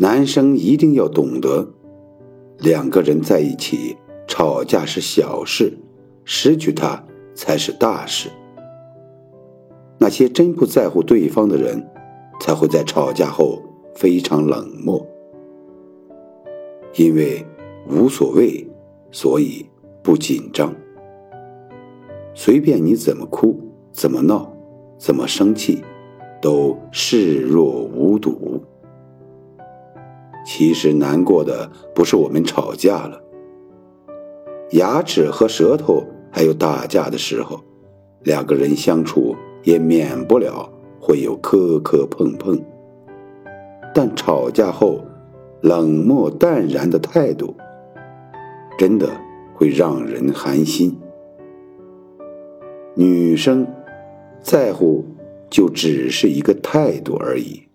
男生一定要懂得，两个人在一起吵架是小事，失去他才是大事。那些真不在乎对方的人，才会在吵架后非常冷漠，因为无所谓，所以不紧张。随便你怎么哭，怎么闹，怎么生气，都视若无睹。其实难过的不是我们吵架了，牙齿和舌头还有打架的时候，两个人相处也免不了会有磕磕碰碰。但吵架后冷漠淡然的态度，真的会让人寒心。女生在乎就只是一个态度而已。